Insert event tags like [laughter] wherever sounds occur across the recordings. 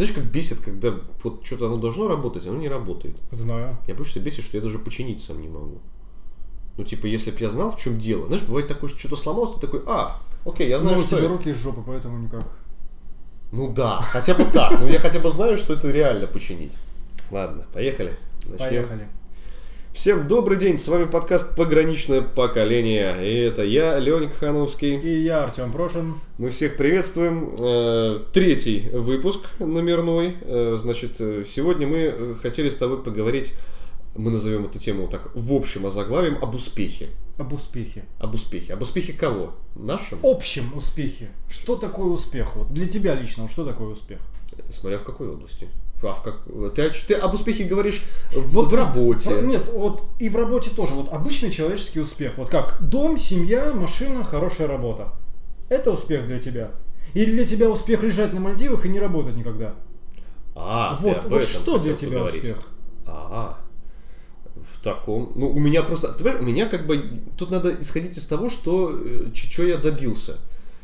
Знаешь, как бесит, когда вот что-то оно должно работать, оно не работает. Знаю. Я больше всего бесит, что я даже починить сам не могу. Ну, типа, если бы я знал, в чем дело. Знаешь, бывает такое, что что-то сломалось, ты такой, а, окей, я знаю, ну, у что тебя это. руки из жопы, поэтому никак. Ну да, хотя бы так. Ну, я хотя бы знаю, что это реально починить. Ладно, поехали. Начнем. Поехали. Всем добрый день, с вами подкаст «Пограничное поколение». И это я, Леоник Хановский. И я, Артем Прошин. Мы всех приветствуем. Э, Третий выпуск номерной. Э, Значит, э, сегодня мы хотели с тобой поговорить, мы назовем эту тему так, в общем озаглавием, об успехе. Об успехе. Об успехе. Об успехе кого? Нашем? Общем успехе. Что такое успех? Вот для тебя лично, что такое успех? Смотря в какой области. А в как... ты, о ч- ты об успехе говоришь в, в работе. В- Нет, вот и в работе тоже. Вот обычный человеческий успех. Вот как дом, семья, машина, хорошая работа. Это успех для тебя. Или для тебя успех лежать на Мальдивах и не работать никогда? А, ты вот вот что для тебя поговорить. успех? А, в таком... Ну, у меня просто... ты у меня как бы... Тут надо исходить из того, что... Что я добился.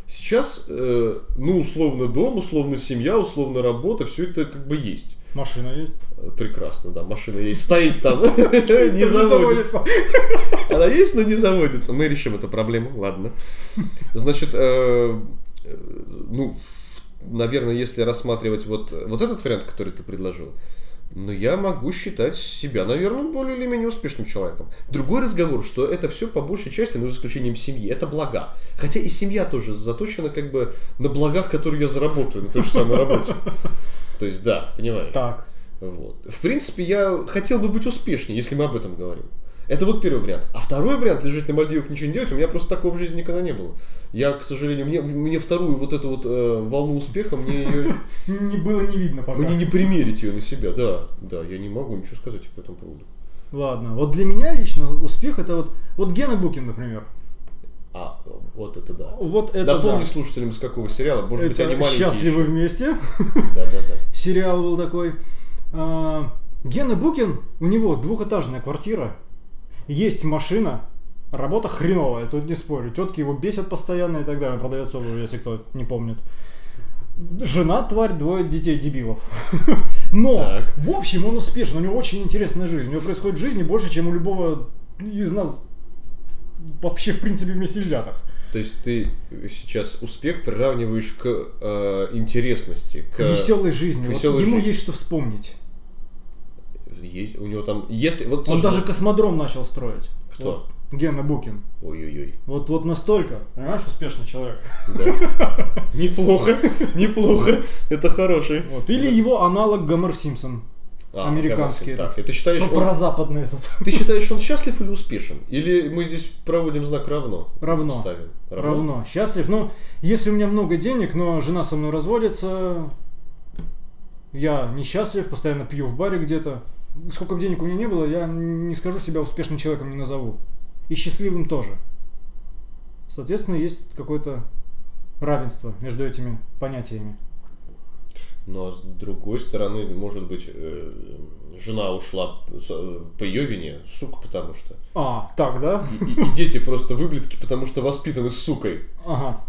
Сейчас, э, ну, условно дом, условно семья, условно работа, все это как бы есть. Машина есть? Э, Прекрасно, да, машина есть, стоит там, [laughs] [laughs] не заводится. Она есть, но не заводится. Мы решим эту проблему, ладно. Значит, э, э, ну, наверное, если рассматривать вот, вот этот вариант, который ты предложил, ну, я могу считать себя, наверное, более или менее успешным человеком. Другой разговор, что это все по большей части, ну, за исключением семьи, это блага. Хотя и семья тоже заточена как бы на благах, которые я заработаю на той же самой работе. То есть, да, понимаешь. Так. Вот. В принципе, я хотел бы быть успешнее, если мы об этом говорим. Это вот первый вариант. А второй вариант, лежать на Мальдивах, ничего не делать, у меня просто такого в жизни никогда не было. Я, к сожалению, мне, мне вторую вот эту вот э, волну успеха, мне ее, [laughs] Не было не видно пока. мне не примерить ее на себя. Да, да, я не могу ничего сказать по этому поводу. Ладно. Вот для меня лично успех это вот... Вот Гена Букин, например. А, вот это да. Вот это Напомни да. слушателям, с какого сериала, может быть, Это они маленькие «Счастливы еще. вместе». Да, да, да. Сериал был такой. А, Гена Букин, у него двухэтажная квартира, есть машина, работа хреновая, тут не спорю. Тетки его бесят постоянно и так далее. Продавец обуви, если кто не помнит. Жена, тварь, двое детей дебилов. [laughs] Но, Так. в общем, он успешен, у него очень интересная жизнь. У него происходит в жизни больше, чем у любого из нас вообще, в принципе, вместе взятых. То есть ты сейчас успех приравниваешь к э, интересности, к... Веселой жизни. к Вот веселой ему жизни. есть что вспомнить. Есть, у него там, если, вот, Он слушай, даже космодром начал строить. Кто? Вот, Гена Букин. Ой-ой-ой. Вот, вот настолько, понимаешь, успешный человек. Да. [laughs] Неплохо, неплохо. Это хороший. Вот. Или его аналог Гомер Симпсон. А, Американский этот. Так, ты считаешь, Ну, он- про западный этот. ты считаешь, он счастлив или успешен? Или мы здесь проводим знак равно? Равно. Ставим. Равно. Счастлив. Ну, если у меня много денег, но жена со мной разводится, я несчастлив, постоянно пью в баре где-то. Сколько бы денег у меня не было, я не скажу себя успешным человеком, не назову. И счастливым тоже. Соответственно, есть какое-то равенство между этими понятиями. Но с другой стороны, может быть, э, жена ушла э, по ее вине, сука, потому что. А, так, да? И, и дети просто выблетки, потому что воспитаны сукой. Ага.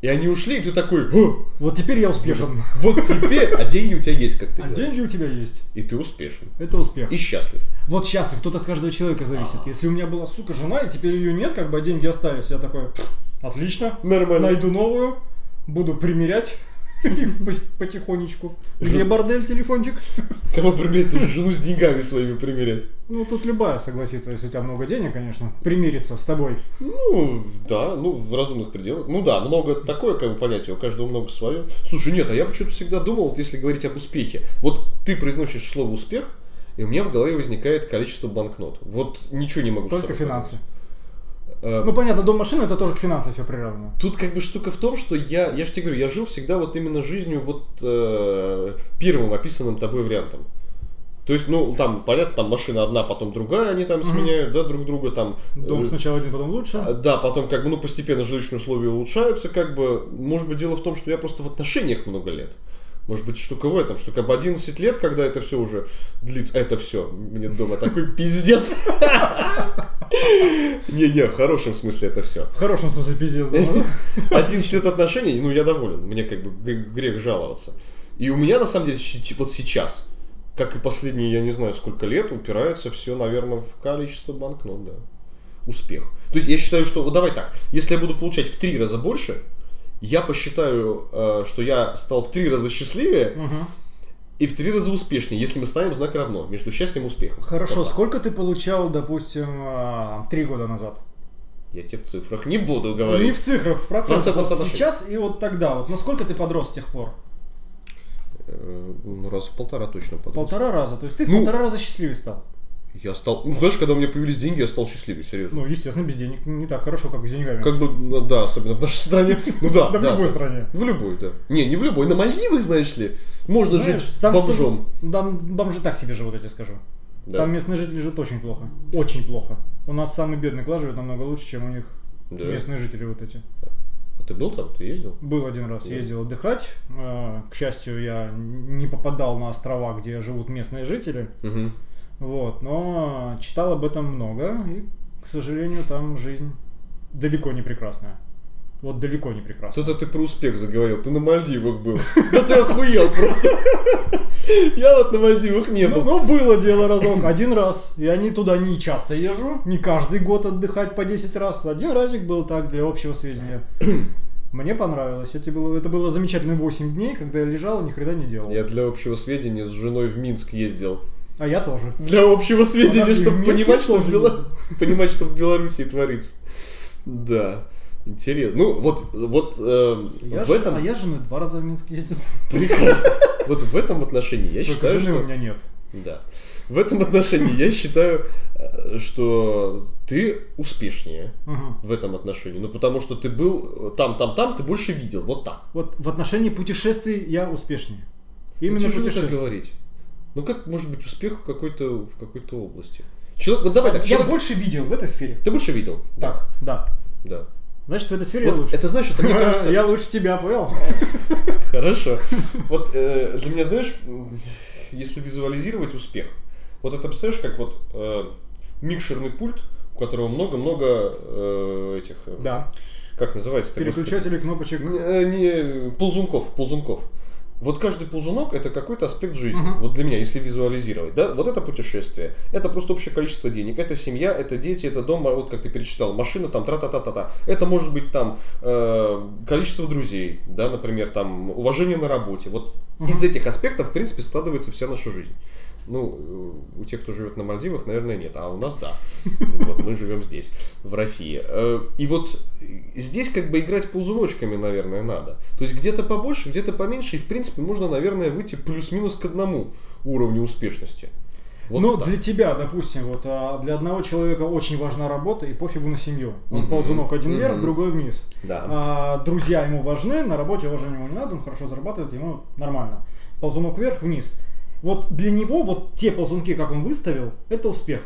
И они ушли, и ты такой, «О, Вот теперь я успешен. [laughs] вот теперь, а деньги у тебя есть, как ты А говоришь. деньги у тебя есть. И ты успешен. Это успех. И счастлив. Вот счастлив, тут от каждого человека зависит. Если у меня была, сука, жена, и теперь ее нет, как бы, а деньги остались, я такой, «Пф, отлично, Нормально. найду новую, буду примерять [laughs] потихонечку. Где бордель, телефончик? [laughs] Кого же жену с деньгами своими примерять. Ну, тут любая согласится, если у тебя много денег, конечно, примириться с тобой. Ну, да, ну, в разумных пределах. Ну да, много такое, как бы, понятие, у каждого много свое. Слушай, нет, а я почему-то всегда думал, вот если говорить об успехе. Вот ты произносишь слово успех, и у меня в голове возникает количество банкнот. Вот ничего не могу Только финансы. поделать. Э, Ну, понятно, дом машины это тоже к финансам все приравнено. Тут как бы штука в том, что я, я же тебе говорю, я жил всегда вот именно жизнью вот э, первым описанным тобой вариантом. То есть, ну, там, понятно, там машина одна, потом другая, они там сменяют, да, друг друга там. Дом э, сначала один, потом лучше. а, Да, потом как бы, ну, постепенно жилищные условия улучшаются, как бы, может быть, дело в том, что я просто в отношениях много лет. Может быть, штука в этом, что как бы 11 лет, когда это все уже длится, это все, мне дома такой [laughs] пиздец. [laughs] Не-не, в хорошем смысле это все. В хорошем смысле пиздец, думаю. 11 [laughs] лет отношений, ну, я доволен, мне как бы грех жаловаться. И у меня, на самом деле, вот сейчас, как и последние, я не знаю, сколько лет, упирается все, наверное, в количество банкнот, да. Успех. То есть я считаю, что, вот давай так, если я буду получать в три раза больше, я посчитаю, э, что я стал в три раза счастливее Мгм. и в три раза успешнее, если мы ставим знак равно между счастьем и успехом. Хорошо, Вот сколько ты получал, допустим, а, три года назад? Я тебе в цифрах не буду Не говорить. в цифрах, в процентах. Процентном Вот сейчас и вот тогда. Вот насколько ты подрос с тех пор? Э, Ну, раз в полтора точно подрос. Полтора раза. То есть ты в Ну. полтора раза счастливее стал. Я стал... Ну, знаешь, когда у меня появились деньги, я стал счастливее, серьезно. Ну, естественно, без денег не так хорошо, как с деньгами. Как бы, ну, да, особенно в нашей стране. [laughs] Ну да, Да в любой стране. В любой, да. Не, не в любой. На Мальдивах, знаешь ли, можно жить бомжом. Там бомжи так себе живут, я тебе скажу. Да. Там местные жители живут очень плохо. Очень плохо. У нас самый бедный класс живет намного лучше, чем у них Да. местные жители вот эти. А ты был там? Ты ездил? Был один раз, Да. ездил отдыхать. Э, К счастью, я не попадал на острова, где живут местные жители. Угу. Вот, но читал об этом много, и, к сожалению, там жизнь далеко не прекрасная. Вот далеко не прекрасная. Что-то ты про успех заговорил. Ты на Мальдивах был. Да ты охуел просто. Я вот на Мальдивах не Ну, был. ну, было дело разок, один раз. Я не туда не часто езжу, не каждый год отдыхать по 10 раз. Один разик был так, для общего сведения. [clears throat] Мне понравилось. Это было, это было замечательные 8 дней, когда я лежал и ни хрена не делал. Я для общего сведения с женой в Минск ездил. А я тоже. Для общего сведения, чтобы понимать, что в, Бела- [laughs] понимать, что в Беларуси творится. Да. Интересно. Ну, вот, вот э, Я в этом А я с женой два раза в Минск ездил. прекрасно. [laughs] Вот в этом отношении я Только считаю, жены что у меня нет. Да. В этом отношении я считаю, э, что ты успешнее в этом отношении. Ну, потому что ты был там, там, там, ты больше видел. Вот так. Вот в отношении путешествий я успешнее. Ну, Именно тяжело так путешествия. говорить. Ну, как может быть успех в какой-то, в какой-то области? Человек, вот давай так, Я человек- больше видел в этой сфере. Ты больше видел? Так, да. Да. Значит, в этой сфере я Вот лучше. это это мне [laughs] кажется... Я лучше тебя, понял? [laughs] Хорошо. Вот э, для меня, знаешь, если визуализировать успех, вот это представляешь, как вот э, микшерный пульт, у которого много-много э, этих, э, Да. как называется? Переключатели кнопочек. Не, ползунков, ползунков. Вот каждый ползунок это какой-то аспект жизни. Мгм. Вот для меня, если визуализировать, да, вот это путешествие, это просто общее количество денег, это семья, это дети, это дом, а вот как ты перечислял, машина, там, тра-та-та-та-та. Это может быть там э, количество друзей, да, например, там уважение на работе. Вот Мгм. из этих аспектов, в принципе, складывается вся наша жизнь. Ну, э, у тех, кто живет на Мальдивах, наверное, нет, а у нас да. [laughs] Вот мы живем здесь, в России. Э, И вот здесь как бы играть ползуночками, наверное, надо. То есть где-то побольше, где-то поменьше, и в принципе можно, наверное, выйти плюс-минус к одному уровню успешности. Вот ну, так. для тебя, допустим, вот а, для одного человека очень важна работа и пофигу на семью. Он Мгм. ползунок один вверх, Мгм. другой вниз. Да. А, друзья ему важны, на работе уважения ему не надо, он хорошо зарабатывает, ему нормально. Ползунок вверх, вниз. Вот для него вот те ползунки, как он выставил, это успех.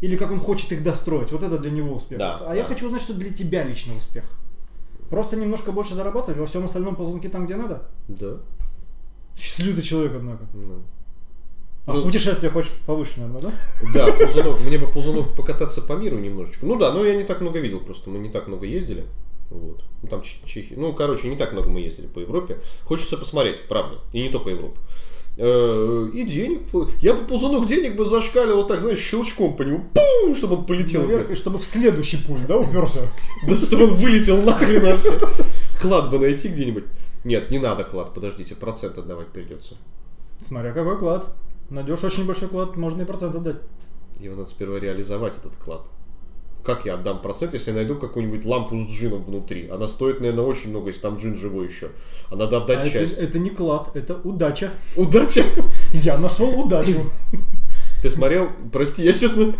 Или как он хочет их достроить, вот это для него успех. Да, а я хочу узнать, что для тебя лично успех. Просто немножко больше зарабатывать, во всем остальном ползунки там, где надо. Да. Счастливый ты человек, однако. Ну. А Ну- путешествие хочешь повыше, наверное, да? Да, ползунок. Мне бы ползунок покататься по миру немножечко. Ну да, но я не так много видел, просто мы не так много ездили. Вот. Ну там Чехия. Ну, короче, не так много мы ездили по Европе. Хочется посмотреть, правда. И не только Европу. Э, И денег. Я бы ползунок денег бы зашкалил вот так, знаешь, щелчком по нему. Пум, чтобы он полетел. Наверх, и чтобы в следующий пуль, да, уперся. Да чтобы он вылетел нахрен вообще. Клад бы найти где-нибудь. Нет, не надо клад, подождите, процент отдавать придется. Смотря какой клад. Найдешь очень большой клад, можно и процент отдать. Его надо сперва реализовать, этот клад. Как я отдам процент, если я найду какую-нибудь лампу с джином внутри? Она стоит, наверное, очень много, если там джин живой еще. А надо А отдать это, часть. это не клад, это удача. Удача! [laughs] Я нашел удачу. [laughs] Ты смотрел? Прости, я сейчас на,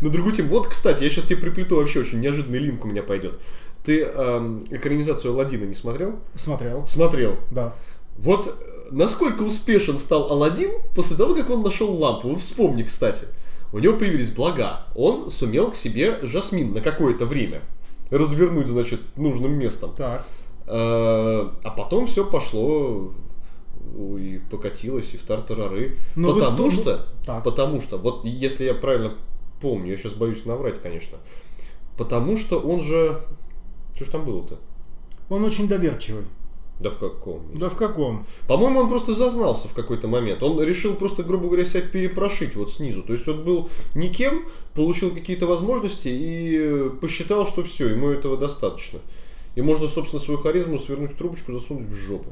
на другую тему. Вот, кстати, я сейчас тебе приплету вообще очень неожиданный линк у меня пойдет. Ты эм, экранизацию Алладина не смотрел? Смотрел, Смотрел. да. Вот э, насколько успешен стал Алладин после того, как он нашел лампу. Вот вспомни, кстати. У него появились блага. Он сумел к себе Жасмин на какое-то время развернуть, значит, нужным местом. Так. Э, А потом все пошло и покатилось, и в тартарары. Но вы потому тут- что, Так. потому что, вот если я правильно помню, я сейчас боюсь наврать, конечно, потому что он же, что ж там было-то? Он очень доверчивый. Да в каком? Да в каком? По-моему, он просто зазнался в какой-то момент. Он решил просто, грубо говоря, себя перепрошить вот снизу. То есть он был никем, получил какие-то возможности и посчитал, что все, ему этого достаточно. И можно, собственно, свою харизму свернуть в трубочку, засунуть в жопу.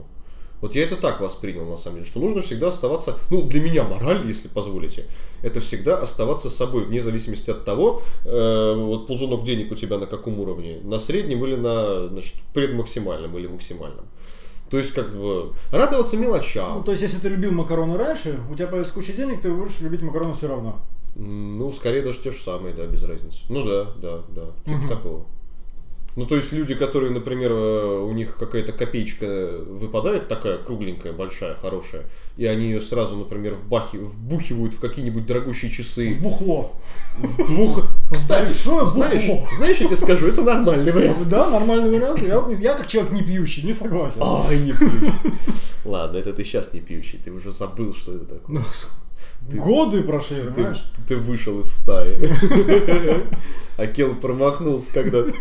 Вот я это так воспринял, на самом деле, что нужно всегда оставаться, ну, для меня мораль, если позволите, это всегда оставаться собой, вне зависимости от того, э, вот ползунок денег у тебя на каком уровне, на среднем или на, значит, предмаксимальном или максимальном. То есть, как бы, радоваться мелочам. Ну, то есть, если ты любил макароны раньше, у тебя появится куча денег, ты будешь любить макароны все равно. Ну, скорее даже те же самые, да, без разницы. Ну да, да, да, типа Мгм. такого. Ну, то есть люди, которые, например, э, у них какая-то копеечка выпадает такая кругленькая, большая, хорошая, и они ее сразу, например, вбахи, вбухивают в какие-нибудь дорогущие часы. В бухло. Вбух... Кстати, большое знаешь, бухло. знаешь, я тебе скажу, это нормальный вариант. Да, нормальный вариант. Я, я как человек не пьющий, не согласен. Ай, не пьющий. Ладно, это ты сейчас не пьющий, ты уже забыл, что это такое. Ты- годы прошли, Ты, понимаешь? ты вышел из стаи. [laughs] Акел промахнулся когда-то.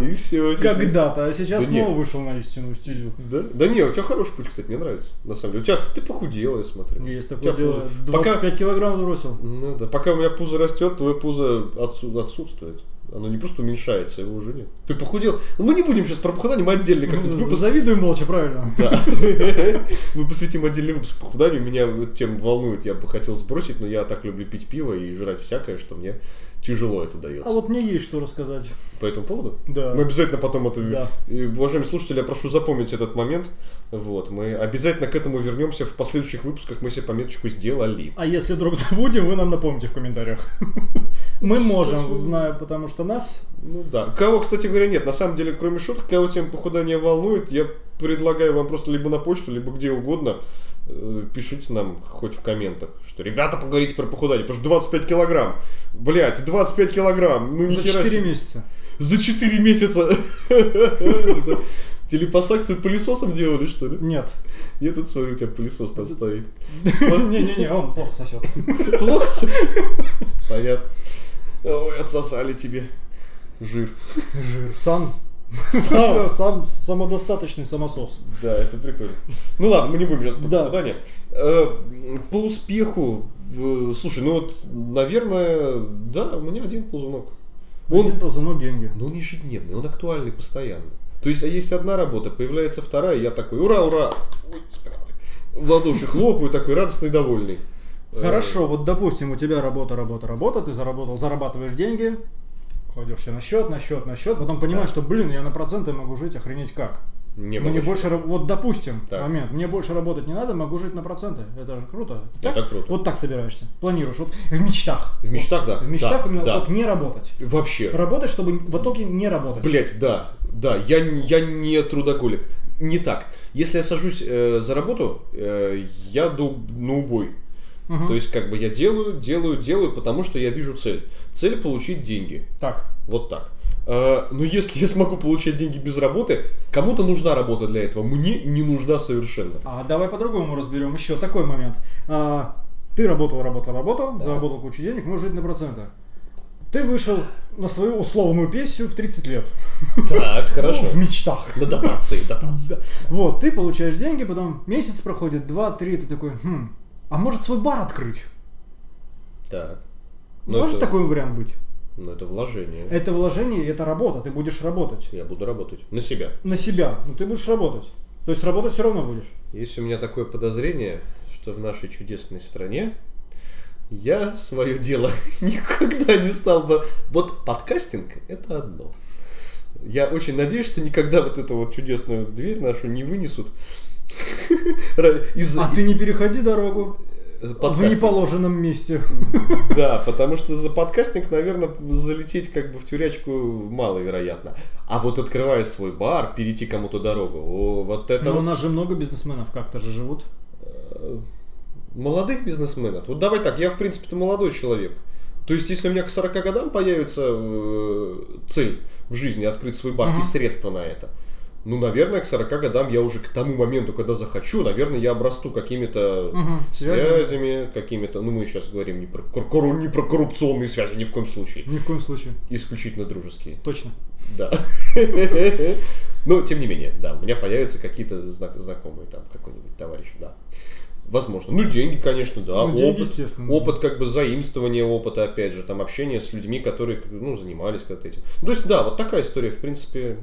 И все. Когда-то, а сейчас снова вышел на истинную стезю. Да? Да не, у тебя хороший путь, кстати, мне нравится. На самом деле. У тебя ты похудела, я смотрю. Есть такое дело. пузо- 25 Пока, килограмм бросил. ну, да, пока у меня пузо растет, твое пузо отсу- отсутствует. Оно не просто уменьшается, его уже нет. Ты похудел. Ну, мы не будем сейчас про похудание, мы отдельно как-нибудь выпуск. Позавидуй молча, правильно? Да. [laughs] Мы посвятим отдельный выпуск похуданию. Меня тем волнует. Я бы хотел сбросить, но я так люблю пить пиво и жрать всякое, что мне тяжело это дается. А вот мне есть что рассказать. По этому поводу? Да. Мы обязательно потом это... Да. И, уважаемые слушатели, я прошу запомнить этот момент. Вот. Мы обязательно к этому вернемся в последующих выпусках. Мы себе пометочку сделали. А если вдруг [laughs] забудем, вы нам напомните в комментариях. [laughs] Мы можем, знаю, потому что нас... Ну да. Кого, кстати говоря, нет. На самом деле, кроме шуток, кого тема похудания волнует, я предлагаю вам просто либо на почту, либо где угодно пишите нам хоть в комментах, что ребята, поговорите про похудание, потому что 25 килограмм. Блять, 25 килограмм. Ну За нихера 4 себе. месяца. За 4 месяца. Это Телепосакцию пылесосом делали, что ли? Нет. Я тут смотрю, у тебя пылесос там стоит. [laughs] Не-не-не, он плохо сосет. Плохо? Понятно. Ой, отсосали тебе жир. Жир. Сам. Сам. Сам самодостаточный самосос. Да, это прикольно. Ну ладно, мы не будем сейчас про Да. похудание. Э, По успеху, э, слушай, ну вот, наверное, да, у меня один ползунок. Он, Один ползунок деньги. но он ежедневный, он актуальный постоянно. То есть, а есть одна работа, появляется вторая, я такой, ура, ура, Ой, спина в ладоши хлопаю, такой радостный, довольный. Э, Хорошо, вот допустим, у тебя работа, работа, работа, ты заработал, зарабатываешь деньги, кладешь себе на счет, на счет, на счет, потом понимаешь, что, блин, я на проценты могу жить, охренеть как. Не Мне больше, вот допустим, Так. момент, мне больше работать не надо, могу жить на проценты. Это же круто. Это Так? круто. Вот так собираешься, планируешь, вот в мечтах. В мечтах, да. В мечтах да, именно, да. чтобы не работать. Вообще. Работать, чтобы в итоге не работать. Блять, да, да, я, я не трудоголик. Не так. Если я сажусь э, за работу, э, я ду на убой. Мгм. То есть, как бы я делаю, делаю, делаю, потому что я вижу цель. Цель получить деньги. Так, Вот так. Э, но если я смогу получать деньги без работы, кому-то нужна работа для этого. Мне не нужна совершенно. а давай по-другому разберем. Еще такой момент. А, ты работал, работал, работал, заработал кучу денег, можешь жить на проценты. Ты вышел на свою условную пенсию в 30 лет. Так, [laughs] Ну, в мечтах. На дотации, [laughs] дотации. Да. Вот, ты получаешь деньги, потом месяц проходит, два, три, ты такой, хм, а может свой бар открыть? Так. Ну, Может это, такой вариант быть? ну, это вложение. Это вложение, это работа, ты будешь работать. Я буду работать на себя. На себя, но ты будешь работать. То есть работать все равно будешь. Есть у меня такое подозрение, что в нашей чудесной стране я свое дело [laughs] никогда не стал бы... Вот подкастинг – это одно. Я очень надеюсь, что никогда вот эту вот чудесную дверь нашу не вынесут. Из А ты не переходи дорогу в подкастинга. неположенном месте. [laughs] Да, потому что за подкастинг, наверное, залететь как бы в тюрячку маловероятно. А вот открывая свой бар, перейти кому-то дорогу, о, вот это Но у нас же много бизнесменов как-то же живут. молодых бизнесменов. Вот давай так, я в принципе-то молодой человек. То есть, если у меня к 40 годам появится э, цель в жизни открыть свой бар Мгм. и средства на это, ну, наверное, к 40 годам я уже к тому моменту, когда захочу, наверное, я обрасту какими-то Мгм, связями. связями, какими-то, ну, мы сейчас говорим не про, кор- кору- не про коррупционные связи, ни в коем случае. Ни в коем случае. Исключительно дружеские. Точно. Да. [laughs] Но, тем не менее, да, у меня появятся какие-то знакомые, там, какой-нибудь товарищ, да. Возможно. Ну, деньги, конечно, да. Ну, деньги, опыт, опыт как бы заимствования опыта, опять же, там общение с людьми, которые, ну, занимались когда-то этим. То есть, да, вот такая история, в принципе,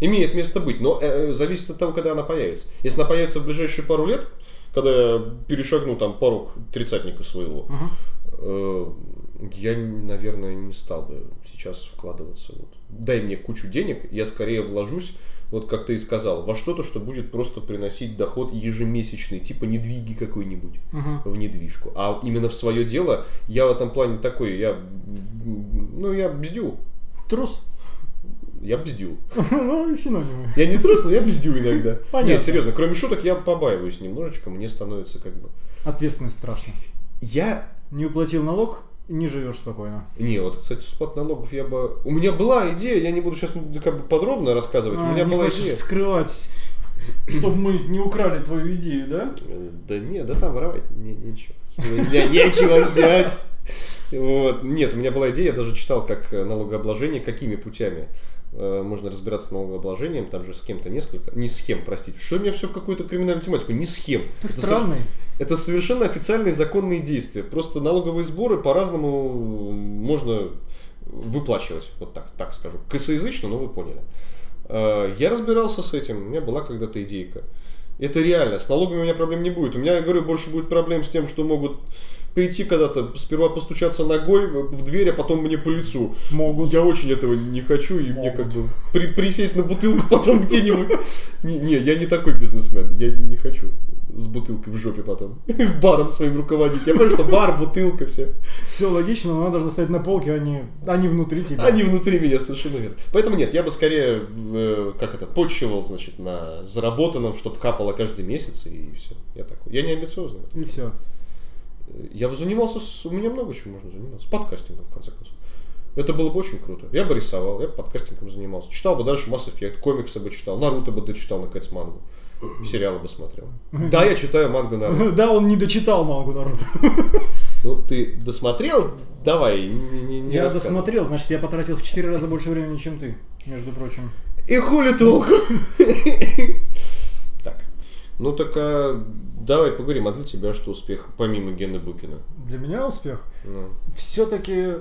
имеет место быть, но э, зависит от того, когда она появится. Если она появится в ближайшие пару лет, когда я перешагну там порог тридцатника своего, uh-huh. э, я, наверное, не стал бы сейчас вкладываться. Вот. Дай мне кучу денег, я скорее вложусь, вот как ты и сказал, во что-то, что будет просто приносить доход ежемесячный, типа недвиги какой-нибудь uh-huh. в недвижку. А именно в свое дело я в этом плане такой, я, ну, я бздю. Трус? Я бздю. [laughs] Ну, синонимы. Я не трус, но я бздю иногда. [laughs] Понятно. Не, серьезно, кроме шуток я побаиваюсь немножечко, мне становится как бы... Ответственность страшно. Я... Не уплатил налог, не живешь спокойно. Не, вот, кстати, спад налогов я бы... У меня была идея, я не буду сейчас как бы подробно рассказывать, а, у меня не была идея... скрывать, чтобы мы не украли твою идею, да? Да нет, да там воровать не, нечего. Меня нечего взять. Вот. Нет, у меня была идея, я даже читал, как налогообложение, какими путями Э, можно разбираться с налогообложением, там же схем-то несколько, не схем, простите, что у меня все в какую-то криминальную тематику, не схем. Ты это странный. Со... Это совершенно официальные законные действия, просто налоговые сборы по-разному можно выплачивать, вот так, так скажу, косоязычно, но вы поняли. Э, я разбирался с этим, у меня была когда-то идейка. Это реально, с налогами у меня проблем не будет. У меня, я говорю, больше будет проблем с тем, что могут прийти когда-то, сперва постучаться ногой в дверь, а потом мне по лицу. Могут. Я очень этого не хочу, и Могут. мне как бы при, присесть на бутылку [laughs] потом где-нибудь. Не, не, я не такой бизнесмен, я не хочу с бутылкой в жопе потом. [laughs] Баром своим руководить. Я понимаю, что бар, бутылка, все. Все логично, но надо же стоять на полке, а не, а не внутри тебя. Они внутри меня, совершенно верно. Поэтому нет, я бы скорее, э, как это, почивал, значит, на заработанном, чтобы капало каждый месяц, и все. Я такой. Я не амбициозный. И все. Я бы занимался, с... у меня много чего можно заниматься. Подкастингом, в конце концов. Это было бы очень круто. Я бы рисовал, я бы подкастингом занимался. Читал бы дальше Mass Effect, комиксы бы читал, Наруто бы дочитал, наконец, мангу. Сериалы бы смотрел. Да, я читаю мангу Наруто. [laughs] Да, он не дочитал мангу Наруто. [laughs] Ну, ты досмотрел? Давай, не, не Я досмотрел, значит, я потратил в 4 раза больше времени, чем ты, между прочим. И хули толку? [laughs] Так, ну так а Давай поговорим, а для тебя что успех, помимо Гены Букина? Для меня успех? Ну. Все-таки,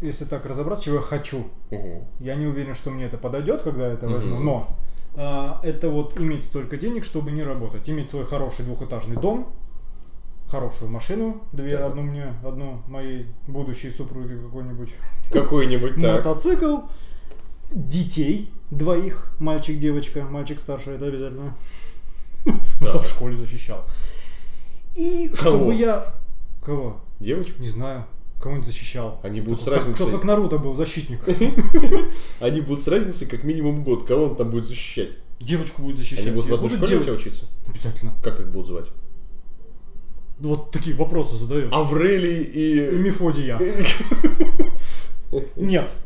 если так разобраться, чего я хочу. Угу. Я не уверен, что мне это подойдет, когда я это угу. возьму, но а, это вот иметь столько денег, чтобы не работать. Иметь свой хороший двухэтажный дом, хорошую машину, две, да. одну мне, одну моей будущей супруге какой-нибудь. Какой-нибудь, так. Мотоцикл, детей двоих, мальчик-девочка, мальчик старший, это обязательно. [laughs] Ну, что в школе защищал. И Кого? чтобы я... Кого? Девочку? Не знаю. Кого-нибудь защищал. Они будут как, с разницей... Как, как Наруто был защитник. [laughs] Они будут с разницей как минимум год. Кого он там будет защищать? Девочку будет защищать. Они будут в одной школе у тебя учиться? Обязательно. Как их будут звать? Вот такие вопросы задают. Аврелий и... И Мефодия. [laughs] Нет.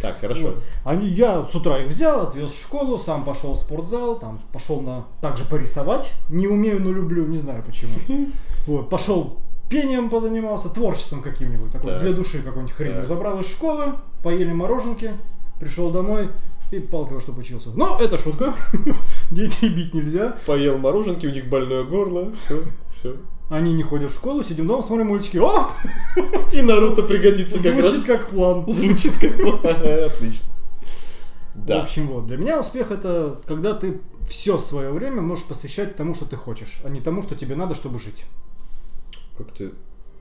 Так, хорошо. Вот. Они, я с утра их взял, отвез в школу, сам пошел в спортзал, там пошел на также порисовать. Не умею, но люблю, не знаю почему. [laughs] Вот, пошел пением позанимался, творчеством каким-нибудь, такой так. для души какой-нибудь хрень. Так. Забрал из школы, поели мороженки, пришел домой, и палкой, чтобы учился. Но это шутка. [laughs] Детей бить нельзя. Поел мороженки, у них больное горло. Все, все. Они не ходят в школу, сидим дома, смотрим мультики. О! И Наруто пригодится как раз. Звучит как план. Звучит как план. [laughs] Отлично. Да. В общем, вот, для меня успех это когда ты все свое время можешь посвящать тому, что ты хочешь, а не тому, что тебе надо, чтобы жить. Как ты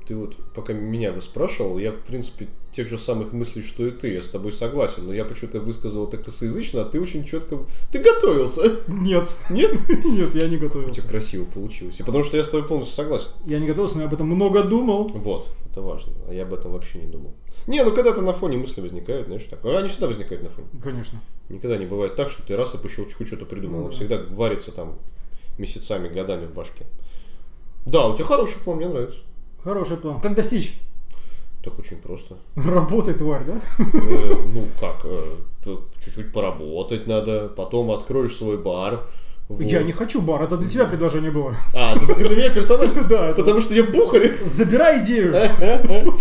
ты вот пока меня вы спрашивал, я, в принципе, тех же самых мыслей, что и ты, я с тобой согласен, но я почему-то высказал это косоязычно, а ты очень четко... Ты готовился? [laughs] Нет. Нет? [laughs] Нет, я не готовился. У тебя красиво получилось. И потому что я с тобой полностью согласен. Я не готовился, но я об этом много думал. Вот, это важно. А я об этом вообще не думал. Не, ну когда-то на фоне мысли возникают, знаешь, так. Они всегда возникают на фоне. Конечно. Никогда не бывает так, что ты раз и по щелчку что-то придумал. Ну, да. Всегда варится там месяцами, годами в башке. Да, у тебя хороший план, мне нравится. Хороший план. Как достичь? Так очень просто. Работай, тварь, да? Э, ну как, э, чуть-чуть поработать надо, потом откроешь свой бар. Вот. Я не хочу бар, это для тебя предложение было. А, это для меня персонально? [laughs] Да. Потому что я бухарь. Забирай идею. [laughs]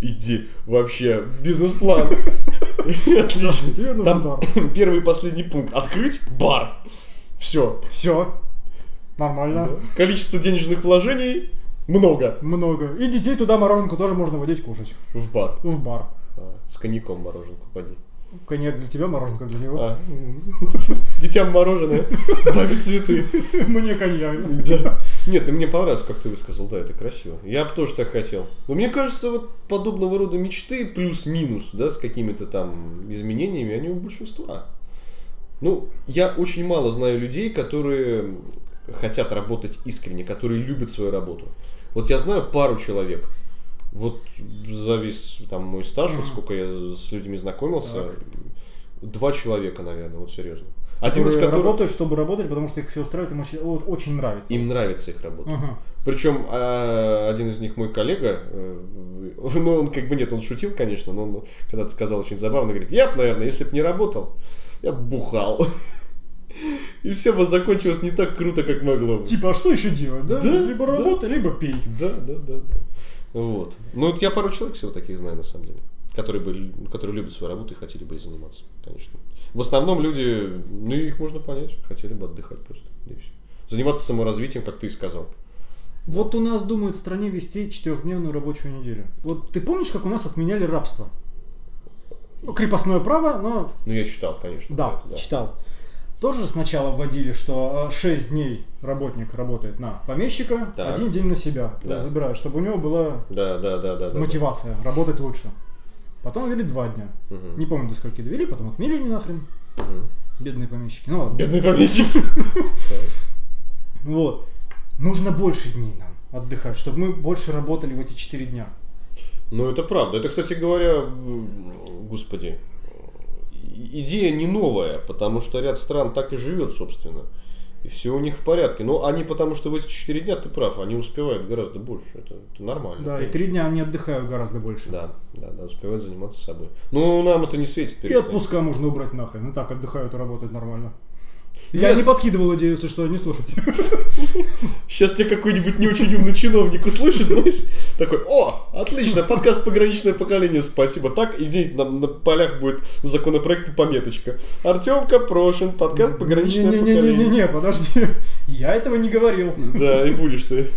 Иди, вообще, бизнес-план. [laughs] Отлично. Там первый и последний пункт. Открыть бар. Все. Все. Нормально. Количество денежных вложений много. Много. И детей туда мороженку тоже можно водить кушать. В бар. В бар. А, с коньяком мороженку поди. Коньяк для тебя, мороженка для него. А. [laughs] Детям мороженое, [laughs] бабе цветы. Мне коньяк. Да. Нет, мне понравилось, как ты высказал, да, это красиво. Я бы тоже так хотел. Но мне кажется, вот подобного рода мечты плюс-минус, да, с какими-то там изменениями, они у большинства. Ну, я очень мало знаю людей, которые хотят работать искренне, которые любят свою работу. Вот я знаю пару человек, вот за весь там мой стаж, mm-hmm. вот сколько я с людьми знакомился, так. два человека, наверное, вот серьезно. Один из которых... работают, чтобы работать, потому что их все устраивает, им очень, вот, очень нравится. Им нравится их работа. Uh-huh. Причем а, один из них мой коллега, э, ну он как бы нет, он шутил, конечно, но он когда-то сказал очень забавно, говорит, я бы, наверное, если бы не работал, я бы бухал. И все бы закончилось не так круто, как могло бы. Типа, а что еще делать, да? да либо работай, да. либо пей. Да, да, да, да. Вот. Ну, вот я пару человек всего таких знаю, на самом деле. Которые, бы, которые любят свою работу и хотели бы ей заниматься, конечно. В основном люди, ну, их можно понять, хотели бы отдыхать просто. И все. Заниматься саморазвитием, как ты и сказал. Вот у нас думают в стране вести четырехдневную рабочую неделю. Вот ты помнишь, как у нас отменяли рабство? Ну, крепостное право, но... Ну, я читал, конечно. Да, это, да. читал тоже сначала вводили, что 6 дней работник работает на помещика, так. один день на себя. Да. забираю, чтобы у него была да, да, да, да, мотивация да. работать лучше. Потом ввели два дня. Угу. Не помню, до скольки довели, потом отменили нахрен. Угу. Бедные помещики. Ну ладно. Бедные помещики. [laughs] Вот. Нужно больше дней нам отдыхать, чтобы мы больше работали в эти 4 дня. Ну, это правда. Это, кстати говоря, господи, идея не новая, потому что ряд стран так и живет, собственно. И все у них в порядке. Но они потому что в эти 4 дня, ты прав, они успевают гораздо больше. Это, это нормально. Да, конечно. и 3 дня они отдыхают гораздо больше. Да, да, да, успевают заниматься собой. Ну, нам это не светит. Перестань. И отпуска можно убрать нахрен. Ну так отдыхают и работают нормально. Я не подкидывал идею, если что, не слушайте. Сейчас тебе какой-нибудь не очень умный чиновник услышит, знаешь, такой, о, отлично, подкаст «Пограничное поколение», спасибо. Так, и где на, полях будет у законопроекта пометочка. Артем Капрошин, подкаст «Пограничное поколение». Не-не-не, подожди, я этого не говорил. Да, и будешь ты.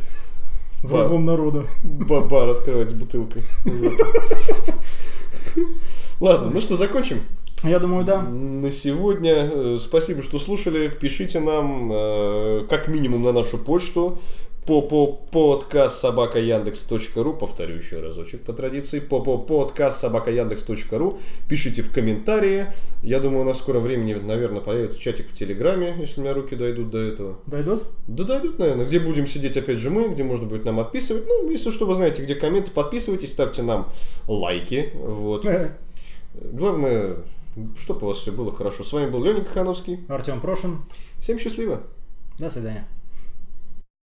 Врагом народа. Бар открывать с бутылкой. Ладно, ну что, закончим? Я думаю, да. На сегодня э, спасибо, что слушали. Пишите нам э, как минимум на нашу почту. По по подкаст собака яндекс.ру повторю еще разочек по традиции. По по подкаст собака яндекс.ру пишите в комментарии. Я думаю у нас скоро времени наверное появится чатик в телеграме если у меня руки дойдут до этого. Дойдут? Да дойдут наверное. Где будем сидеть опять же мы где можно будет нам отписывать. Ну если что вы знаете где комменты. Подписывайтесь ставьте нам лайки. Вот. [laughs] Главное чтобы у вас все было хорошо. С вами был Леня Кахановский. Артем Прошин. Всем счастливо. До свидания.